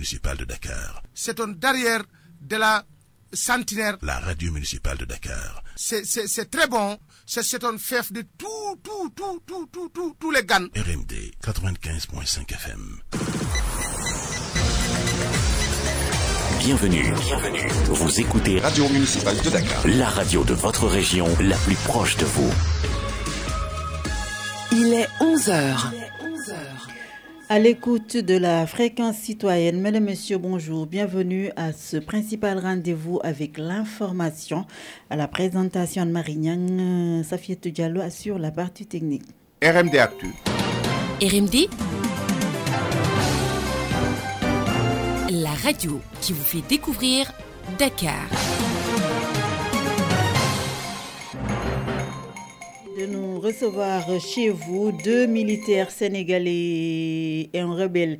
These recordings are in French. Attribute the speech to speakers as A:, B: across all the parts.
A: municipale de Dakar.
B: C'est un derrière de la centenaire.
A: La radio municipale de Dakar.
B: C'est très bon. C'est un fief de tout, tout, tout, tout, tout, tout, tous les GAN.
A: RMD 95.5 FM.
C: Bienvenue, bienvenue. Vous écoutez
D: Radio Municipale de Dakar.
C: La radio de votre région, la plus proche de vous.
E: Il est 11h.
F: À l'écoute de la fréquence citoyenne, mesdames, messieurs, bonjour. Bienvenue à ce principal rendez-vous avec l'information. À la présentation de Marignan, Safiette Diallo assure la partie technique.
D: RMD Actu.
E: RMD La radio qui vous fait découvrir Dakar.
F: De nous recevoir chez vous deux militaires sénégalais et un rebelle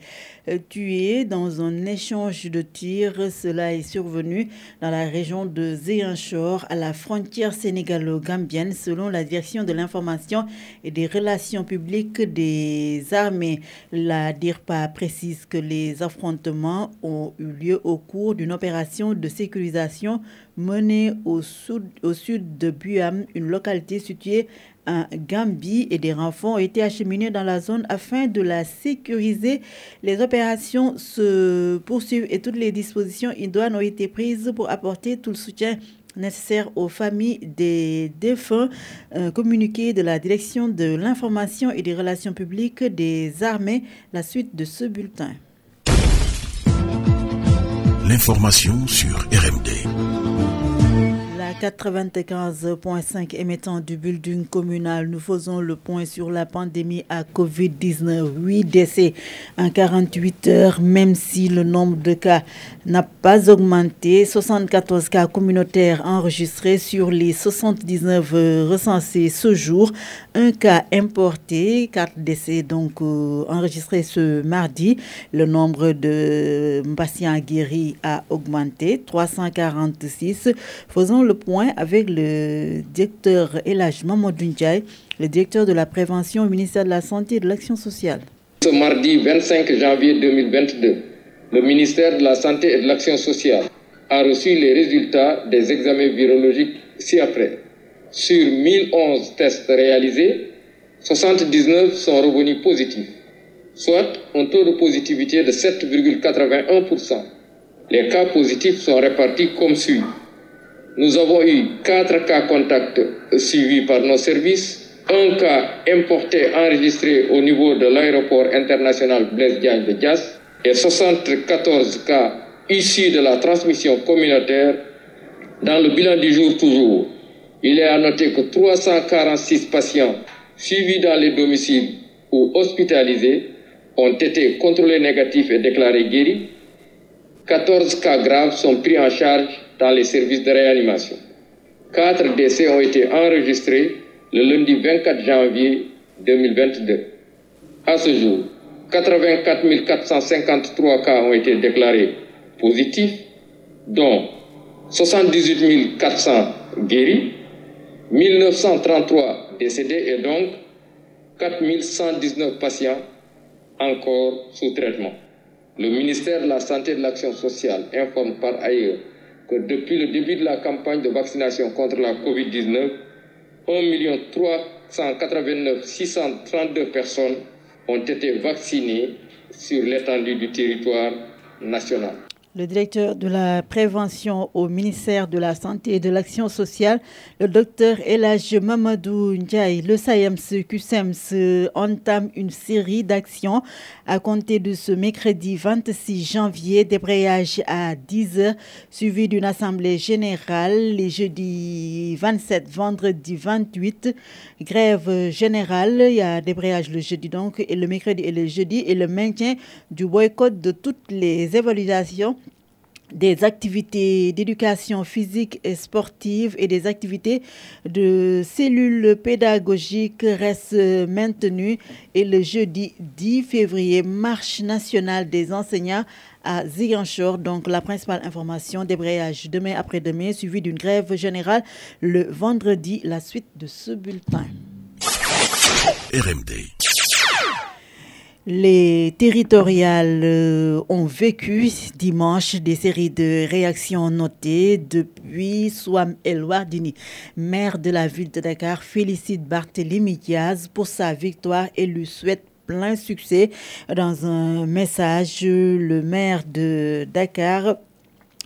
F: euh, tués dans un échange de tirs. Cela est survenu dans la région de Zéanchor, à la frontière sénégalo-gambienne, selon la direction de l'information et des relations publiques des armées. La DIRPA précise que les affrontements ont eu lieu au cours d'une opération de sécurisation menée au sud, au sud de Buam, une localité située en Gambie et des renforts ont été acheminés dans la zone afin de la sécuriser. Les opérations se poursuivent et toutes les dispositions idoines ont été prises pour apporter tout le soutien nécessaire aux familles des défunts. Un communiqué de la direction de l'information et des relations publiques des armées, la suite de ce bulletin.
A: L'information sur RMD.
F: 95.5 émettant du building communal, nous faisons le point sur la pandémie à Covid-19. 8 décès en 48 heures, même si le nombre de cas n'a pas augmenté. 74 cas communautaires enregistrés sur les 79 recensés ce jour. Un cas importé, 4 décès donc euh, enregistrés ce mardi. Le nombre de patients guéris a augmenté, 346. Faisons le point avec le directeur Elage Mamadou le directeur de la prévention au ministère de la Santé et de l'Action sociale.
G: Ce mardi 25 janvier 2022, le ministère de la Santé et de l'Action sociale a reçu les résultats des examens virologiques ci-après. Sur 1011 tests réalisés, 79 sont revenus positifs, soit un taux de positivité de 7,81%. Les cas positifs sont répartis comme suit. Nous avons eu 4 cas contacts suivis par nos services, un cas importé enregistré au niveau de l'aéroport international Blaise Diagne de Dias et 74 cas issus de la transmission communautaire. Dans le bilan du jour toujours, il est à noter que 346 patients suivis dans les domiciles ou hospitalisés ont été contrôlés négatifs et déclarés guéris. 14 cas graves sont pris en charge dans les services de réanimation. Quatre décès ont été enregistrés le lundi 24 janvier 2022. À ce jour, 84 453 cas ont été déclarés positifs, dont 78 400 guéris, 1933 décédés et donc 4119 patients encore sous traitement. Le ministère de la Santé et de l'Action sociale informe par ailleurs que depuis le début de la campagne de vaccination contre la COVID-19, 1 389 632 personnes ont été vaccinées sur l'étendue du territoire national.
F: Le directeur de la prévention au ministère de la Santé et de l'Action sociale, le docteur Elage Mamadou Ndiaye, le SAEMS QSEMS entame une série d'actions à compter de ce mercredi 26 janvier, débrayage à 10h, suivi d'une assemblée générale les jeudis 27, vendredi 28, grève générale, il y a débrayage le jeudi donc, et le mercredi et le jeudi, et le maintien du boycott de toutes les évaluations des activités d'éducation physique et sportive et des activités de cellules pédagogiques restent maintenues et le jeudi 10 février, marche nationale des enseignants à Ziguinchor. Donc la principale information, débrayage demain après-demain, suivi d'une grève générale le vendredi, la suite de ce bulletin.
A: RMD.
F: Les territoriales euh, ont vécu dimanche des séries de réactions notées depuis Swam El Wardini, maire de la ville de Dakar, félicite Barthélémy Diaz pour sa victoire et lui souhaite plein succès. Dans un message, le maire de Dakar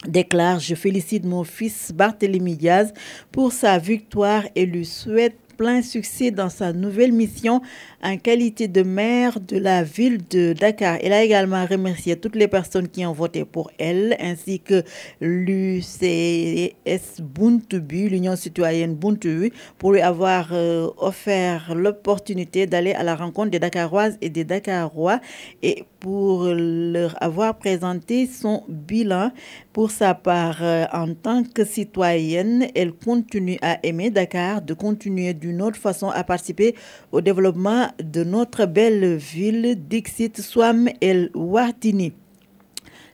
F: déclare Je félicite mon fils Barthélémy Diaz pour sa victoire et lui souhaite plein succès dans sa nouvelle mission en qualité de maire de la ville de Dakar. Elle a également remercié toutes les personnes qui ont voté pour elle, ainsi que l'UCS Buntubu, l'Union citoyenne Buntubu, pour lui avoir euh, offert l'opportunité d'aller à la rencontre des Dakaroises et des Dakarois et pour leur avoir présenté son bilan. Pour sa part, euh, en tant que citoyenne, elle continue à aimer Dakar, de continuer d'une autre façon à participer au développement de notre belle ville Dixit Swam El Wartini.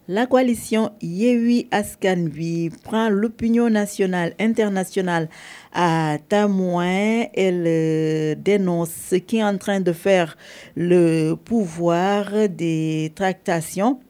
F: La coalition Yewi Askanvi prend l'opinion nationale, internationale à témoin. Elle euh, dénonce ce qui est en train de faire le pouvoir des tractations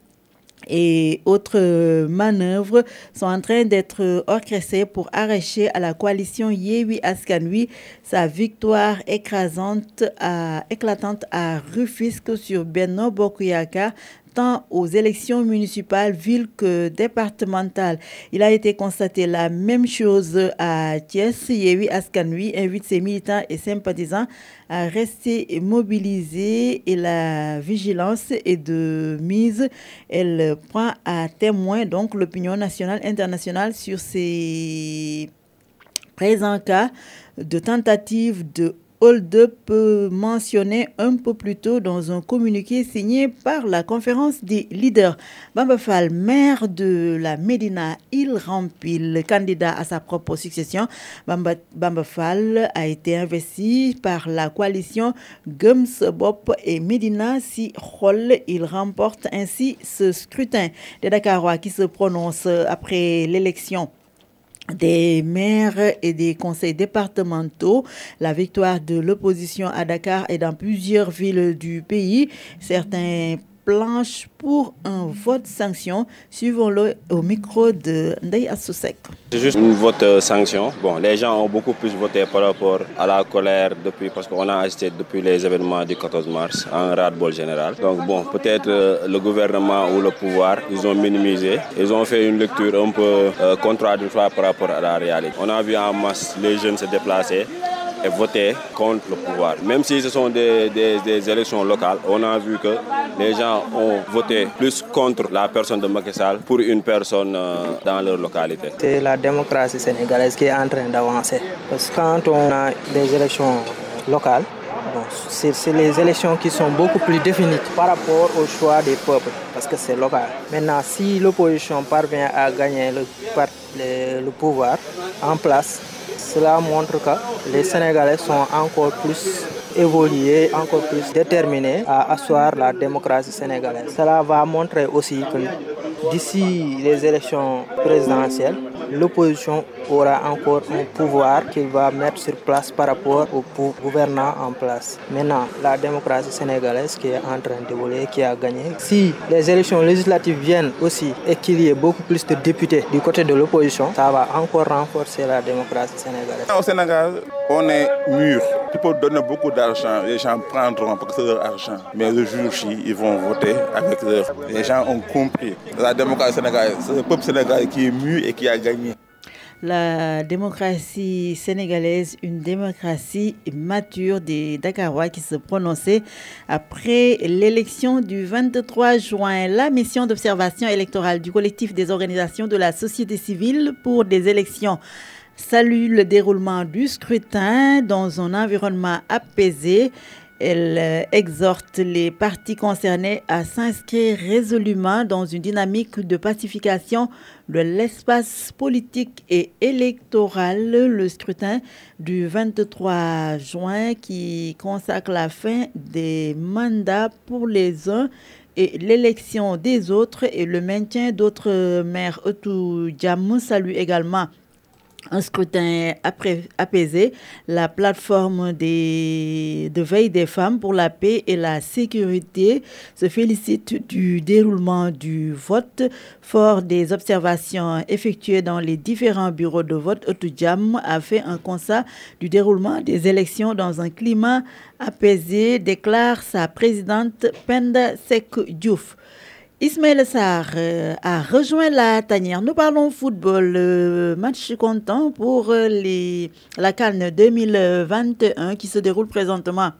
F: et autres manœuvres sont en train d'être orchestrées pour arracher à la coalition Yewi Askanui sa victoire écrasante à, éclatante à Rufisque sur Benno Bokuyaka tant aux élections municipales, villes que départementales. Il a été constaté la même chose à Thiès. Yewi Askanui invite ses militants et sympathisants à rester mobilisés et la vigilance est de mise. Elle prend à témoin donc l'opinion nationale internationale sur ces présents cas de tentative de hold-up mentionné un peu plus tôt dans un communiqué signé par la conférence des leaders. Bamba Fall, maire de la Médina, il remplit candidat à sa propre succession. Bamba, Bamba Fall a été investi par la coalition Gums Bop et Médina si Roll. Il remporte ainsi ce scrutin des Dakarois qui se prononce après l'élection des maires et des conseils départementaux. La victoire de l'opposition à Dakar et dans plusieurs villes du pays. Certains planchent pour un vote sanction. Suivons-le au micro de Ndei Assousek.
H: C'est juste une vote euh, sanction. Bon, les gens ont beaucoup plus voté par rapport à la colère depuis, parce qu'on a assisté depuis les événements du 14 mars à un ras-de-bol général. Donc bon, peut-être euh, le gouvernement ou le pouvoir, ils ont minimisé. Ils ont fait une lecture un peu euh, contradictoire par rapport à la réalité. On a vu en masse les jeunes se déplacer et voter contre le pouvoir. Même si ce sont des, des, élections locales, on a vu que les gens ont voté plus contre la personne de Macky Sall pour une personne euh, dans leur localité.
I: C'est la démocratie sénégalaise qui est en train d'avancer. Parce que quand on a des élections locales, c'est les élections qui sont beaucoup plus définies par rapport au choix des peuples, parce que c'est local. Maintenant, si l'opposition parvient à gagner le, le pouvoir en place, cela montre que les Sénégalais sont encore plus évolués, encore plus déterminés à asseoir la démocratie sénégalaise. Cela va montrer aussi que d'ici les élections présidentielles, l'opposition aura encore un pouvoir qu'il va mettre sur place par rapport aux gouvernants en place. Maintenant, la démocratie sénégalaise qui est en train d'évoluer, qui a gagné. Si les élections législatives viennent aussi et qu'il y ait beaucoup plus de députés du côté de l'opposition, ça va encore renforcer la démocratie sénégalaise.
J: Au Sénégal, on est mûr. Tu peux donner beaucoup d'argent, les gens prendront parce que c'est leur argent. Mais le jour ci, ils vont voter avec leur. Les gens ont compris. La démocratie sénégalaise,
F: une démocratie mature des Dakarois qui se prononçaient après l'élection du 23 juin. La mission d'observation électorale du collectif des organisations de la société civile pour des élections salue le déroulement du scrutin dans un environnement apaisé. Elle euh, exhorte les partis concernés à s'inscrire résolument dans une dynamique de pacification de l'espace politique et électoral. Le scrutin du 23 juin qui consacre la fin des mandats pour les uns et l'élection des autres et le maintien d'autres maires. Otu salue également un scrutin apaisé, la plateforme de veille des femmes pour la paix et la sécurité se félicite du déroulement du vote. Fort des observations effectuées dans les différents bureaux de vote, Otujam a fait un constat du déroulement des élections dans un climat apaisé, déclare sa présidente Penda Sek Diouf. Ismaël Sarr euh, a rejoint la tanière. Nous parlons football. Match content pour euh, les, la Cannes 2021 qui se déroule présentement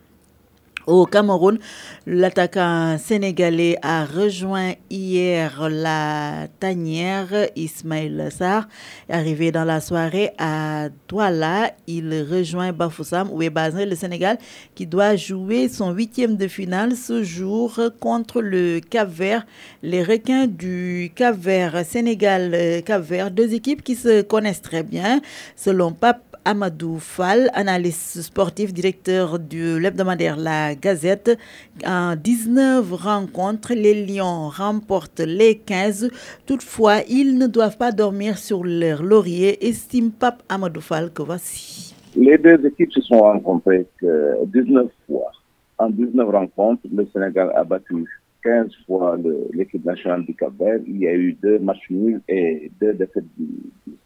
F: au Cameroun, l'attaquant sénégalais a rejoint hier la tanière Ismaël Sarr. Arrivé dans la soirée à Douala, il rejoint Bafoussam où est basé le Sénégal qui doit jouer son huitième de finale ce jour contre le Cap-Vert. Les requins du Cap-Vert, Sénégal-Cap-Vert, deux équipes qui se connaissent très bien. Selon Pape Amadou Fall, analyste sportif, directeur de l'hebdomadaire La Gazette. En 19 rencontres, les Lions remportent les 15. Toutefois, ils ne doivent pas dormir sur leur laurier, estime Pape Amadou que voici.
K: Les deux équipes se sont rencontrées 19 fois. En 19 rencontres, le Sénégal a battu 15 fois l'équipe nationale du cap Il y a eu deux matchs nuls et deux défaites du,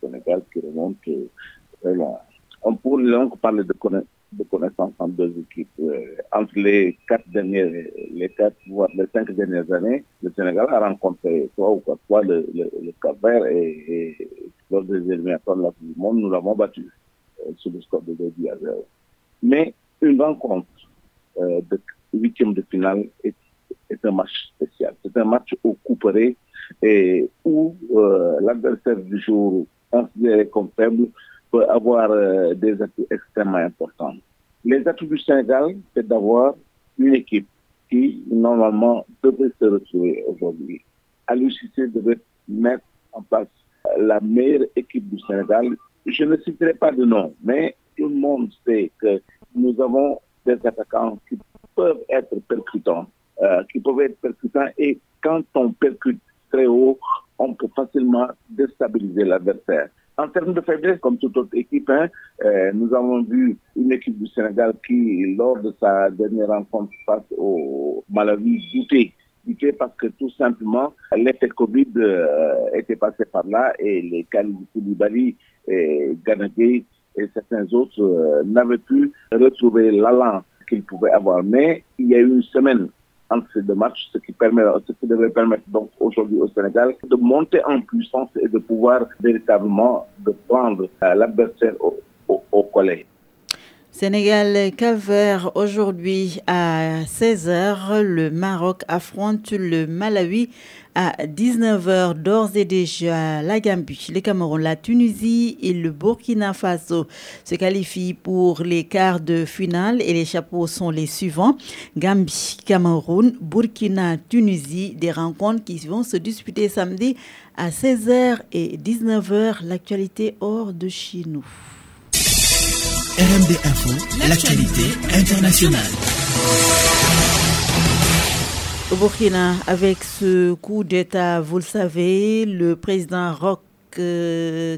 K: Sénégal qui remontent on pourrait donc parler de, de connaissance entre deux équipes. Euh, entre les quatre dernières, les quatre, voire les cinq dernières années, le Sénégal a rencontré trois ou quatre fois le, le, Cap Vert et, lors des éliminatoires de la Coupe du Monde, nous l'avons battu euh, sur le score de 2 à 0. Mais une rencontre euh, de huitième de finale est, un match spécial. C'est un match au couperet et où l'adversaire du jour considéré comme faible peut avoir euh, des atouts extrêmement importants. Les atouts du Sénégal, c'est d'avoir une équipe qui, normalement, devrait se retrouver aujourd'hui. À l'UCC devrait mettre en place la meilleure équipe du Sénégal. Je ne citerai pas de nom, mais tout le monde sait que nous avons des attaquants qui peuvent être percutants, euh, qui peuvent être percutants et quand on percute très haut, on peut facilement déstabiliser l'adversaire. En termes de faiblesse, comme toute autre équipe, hein, euh, nous avons vu une équipe du Sénégal qui, lors de sa dernière rencontre face au Malawi, doutait. Parce que tout simplement, l'effet Covid euh, était passé par là et les Koulibaly et Ganagay et certains autres euh, n'avaient pu retrouver l'allant qu'ils pouvaient avoir. Mais il y a eu une semaine entre ces deux matchs, ce qui, permet, ce qui devrait permettre donc aujourd'hui au Sénégal de monter en puissance et de pouvoir véritablement de prendre euh, l'adversaire au, au, collet.
F: Sénégal Caver aujourd'hui à 16h, le Maroc affronte le Malawi à 19h d'ores et déjà la Gambie, le Cameroun, la Tunisie et le Burkina Faso se qualifient pour les quarts de finale et les chapeaux sont les suivants. Gambie, Cameroun, Burkina, Tunisie, des rencontres qui vont se disputer samedi à 16h et 19h, l'actualité hors de chez nous.
A: RMD Info, l'actualité internationale.
F: Au Burkina, avec ce coup d'État, vous le savez, le président Roch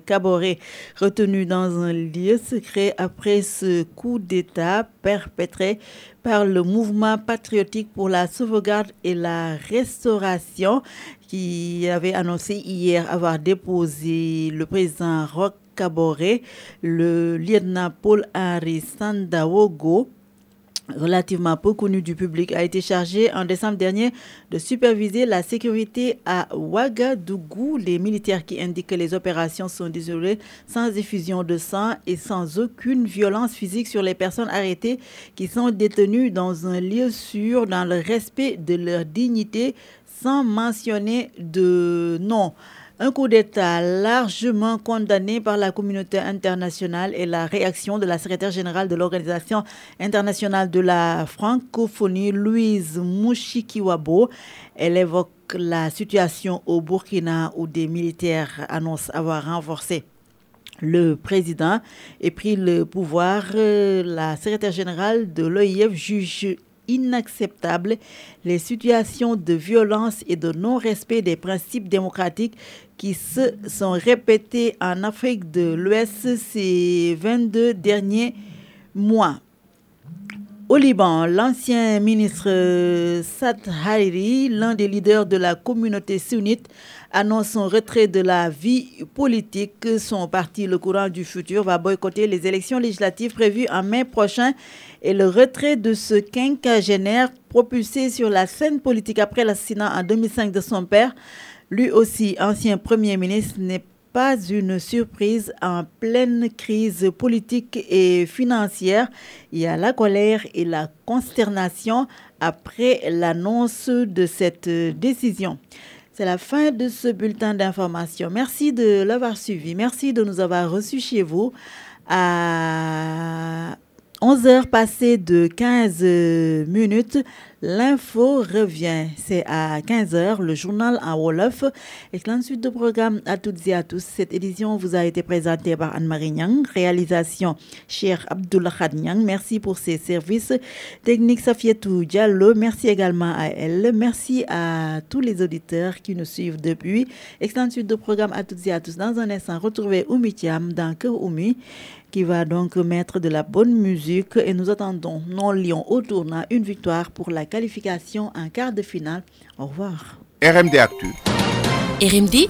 F: Caboret retenu dans un lieu secret après ce coup d'État perpétré par le mouvement patriotique pour la sauvegarde et la restauration qui avait annoncé hier avoir déposé le président Roch Caboret, le lieutenant Paul-Henri Sandawogo, relativement peu connu du public, a été chargé en décembre dernier de superviser la sécurité à Ouagadougou. Les militaires qui indiquent que les opérations sont désolées sans effusion de sang et sans aucune violence physique sur les personnes arrêtées qui sont détenues dans un lieu sûr, dans le respect de leur dignité, sans mentionner de nom. Un coup d'État largement condamné par la communauté internationale et la réaction de la secrétaire générale de l'Organisation internationale de la francophonie, Louise Mouchikiwabo. Elle évoque la situation au Burkina où des militaires annoncent avoir renforcé le président et pris le pouvoir. La secrétaire générale de l'OIF juge inacceptables les situations de violence et de non-respect des principes démocratiques qui se sont répétées en Afrique de l'Ouest ces 22 derniers mois. Au Liban, l'ancien ministre Saad Hariri, l'un des leaders de la communauté sunnite, annonce son retrait de la vie politique. Son parti, le courant du futur, va boycotter les élections législatives prévues en mai prochain et le retrait de ce quinquagénaire propulsé sur la scène politique après l'assassinat en 2005 de son père, lui aussi ancien premier ministre, n'est pas une surprise en pleine crise politique et financière. Il y a la colère et la consternation après l'annonce de cette décision. C'est la fin de ce bulletin d'information. Merci de l'avoir suivi. Merci de nous avoir reçus chez vous à 11 heures passées de 15 minutes. L'info revient. C'est à 15h, le journal en Wolof. Excellente suite de programme à toutes et à tous. Cette édition vous a été présentée par Anne-Marie Nyang. Réalisation, cher Abdullah Nyang. Merci pour ses services. Technique Safietou Diallo. Merci également à elle. Merci à tous les auditeurs qui nous suivent depuis. Excellente suite de programme à toutes et à tous. Dans un instant, retrouvez Oumi Thiam dans Cœur Oumi qui va donc mettre de la bonne musique et nous attendons non Lyon au tournant une victoire pour la qualification en quart de finale. Au revoir.
D: RMD Actu.
E: RMD